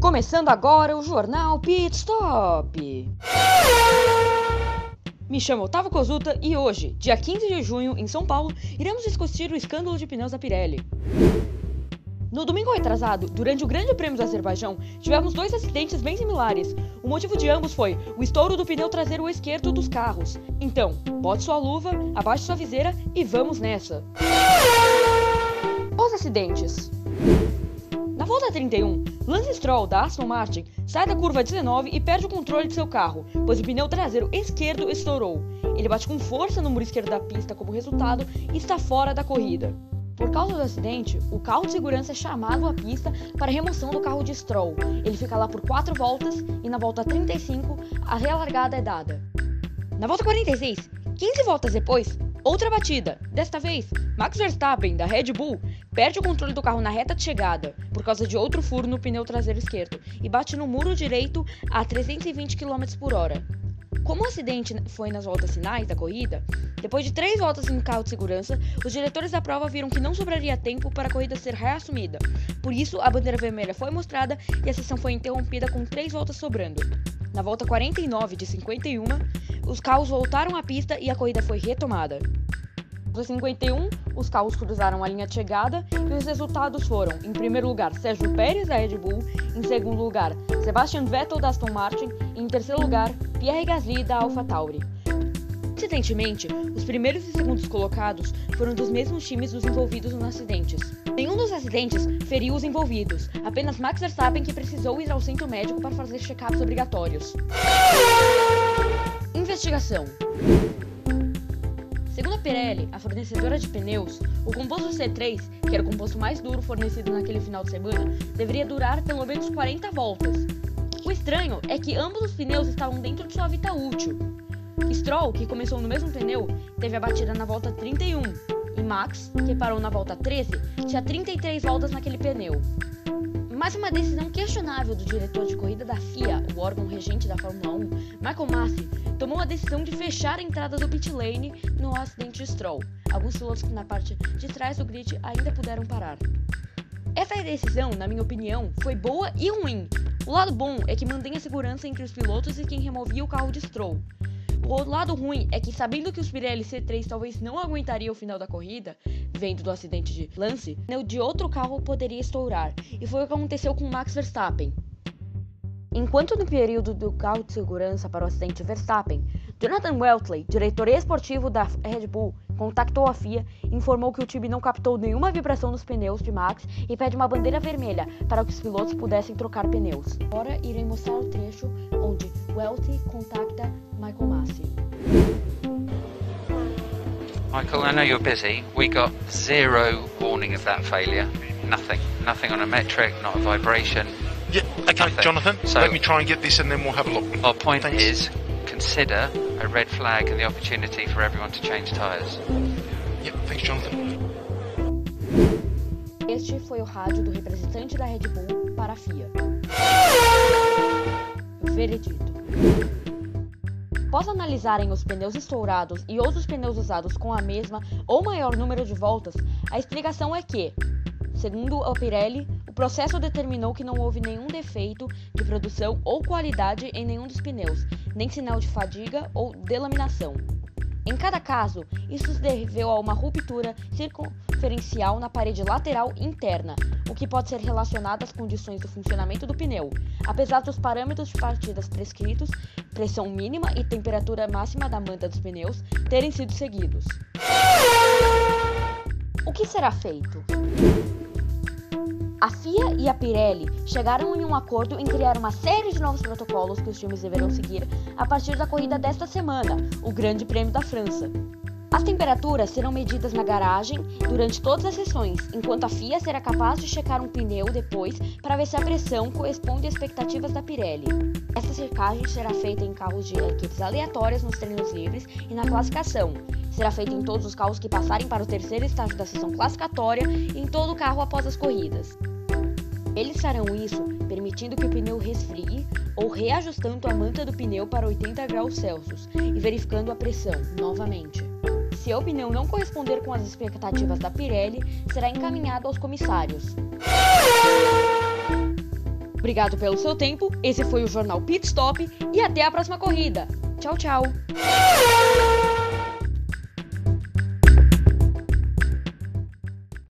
Começando agora o jornal Pit Stop. Me chamo Otávio Kozuta e hoje, dia 15 de junho, em São Paulo, iremos discutir o escândalo de pneus da Pirelli. No domingo retrasado, durante o Grande Prêmio do Azerbaijão, tivemos dois acidentes bem similares. O motivo de ambos foi o estouro do pneu traseiro esquerdo dos carros. Então, bote sua luva, abaixe sua viseira e vamos nessa. Os acidentes. Na volta 31, Lance Stroll da Aston Martin sai da curva 19 e perde o controle de seu carro, pois o pneu traseiro esquerdo estourou. Ele bate com força no muro esquerdo da pista como resultado e está fora da corrida. Por causa do acidente, o carro de segurança é chamado à pista para remoção do carro de Stroll. Ele fica lá por 4 voltas e na volta 35 a relargada é dada. Na volta 46, 15 voltas depois, outra batida. Desta vez, Max Verstappen, da Red Bull, perde o controle do carro na reta de chegada por causa de outro furo no pneu traseiro esquerdo e bate no muro direito a 320 km por hora. Como o acidente foi nas voltas finais da corrida, depois de três voltas em carro de segurança, os diretores da prova viram que não sobraria tempo para a corrida ser reassumida. Por isso, a bandeira vermelha foi mostrada e a sessão foi interrompida com três voltas sobrando. Na volta 49 de 51, os carros voltaram à pista e a corrida foi retomada. Nos 51, os carros cruzaram a linha de chegada e os resultados foram: em primeiro lugar, Sérgio Pérez da Red Bull, em segundo lugar, Sebastian Vettel da Aston Martin e em terceiro lugar, Pierre Gasly da AlphaTauri. Coincidentemente, os primeiros e segundos colocados foram dos mesmos times dos envolvidos nos acidentes. Nenhum dos acidentes feriu os envolvidos, apenas Max Verstappen que precisou ir ao centro médico para fazer check-ups obrigatórios. Investigação. Segundo a Pirelli, a fornecedora de pneus, o composto C3, que era o composto mais duro fornecido naquele final de semana, deveria durar pelo menos 40 voltas. O estranho é que ambos os pneus estavam dentro de sua vida útil. Stroll, que começou no mesmo pneu, teve a batida na volta 31, e Max, que parou na volta 13, tinha 33 voltas naquele pneu. Mais uma decisão questionável do diretor de corrida da FIA, o órgão regente da Fórmula 1, Michael Massey, tomou a decisão de fechar a entrada do pit lane no acidente de Stroll. Alguns pilotos na parte de trás do grid ainda puderam parar. Essa decisão, na minha opinião, foi boa e ruim. O lado bom é que mantém a segurança entre os pilotos e quem removia o carro de Stroll. O lado ruim é que, sabendo que os Pirelli C3 talvez não aguentaria o final da corrida, vendo do acidente de Lance, o de outro carro poderia estourar, e foi o que aconteceu com Max Verstappen. Enquanto no período do carro de segurança para o acidente de Verstappen, Jonathan Weltley, diretor esportivo da Red Bull, contactou a FIA e informou que o time não captou nenhuma vibração nos pneus de Max e pede uma bandeira vermelha para que os pilotos pudessem trocar pneus. Agora irei mostrar o trecho onde Welty contacta Michael Massey. Michael, I know you're busy. We got zero warning of that failure. Nothing. Nothing on a metric, not a vibration. Yeah, okay, Nothing. Jonathan, So- let me try and get this and then we'll have a look. Our point Thanks. is consider a red flag and the opportunity for everyone to change tyres. Yeah, thanks, Jonathan. Este foi o rádio do representante da Red Bull para a FIA. Veredito. Após analisarem os pneus estourados e outros pneus usados com a mesma ou maior número de voltas, a explicação é que, segundo a Pirelli, o processo determinou que não houve nenhum defeito de produção ou qualidade em nenhum dos pneus, nem sinal de fadiga ou delaminação. Em cada caso, isso se deveu a uma ruptura circunferencial na parede lateral interna, o que pode ser relacionado às condições do funcionamento do pneu, apesar dos parâmetros de partidas prescritos, pressão mínima e temperatura máxima da manta dos pneus terem sido seguidos. O que será feito? A FIA e a Pirelli chegaram em um acordo em criar uma série de novos protocolos que os times deverão seguir a partir da corrida desta semana, o Grande Prêmio da França. As temperaturas serão medidas na garagem durante todas as sessões, enquanto a FIA será capaz de checar um pneu depois para ver se a pressão corresponde às expectativas da Pirelli. Essa checagem será feita em carros de equipes aleatórias nos treinos livres e na classificação. Será feita em todos os carros que passarem para o terceiro estágio da sessão classificatória e em todo o carro após as corridas. Eles farão isso permitindo que o pneu resfrie ou reajustando a manta do pneu para 80 graus Celsius e verificando a pressão novamente. Se o pneu não corresponder com as expectativas da Pirelli, será encaminhado aos comissários. Obrigado pelo seu tempo. Esse foi o jornal Pit Stop e até a próxima corrida. Tchau, tchau.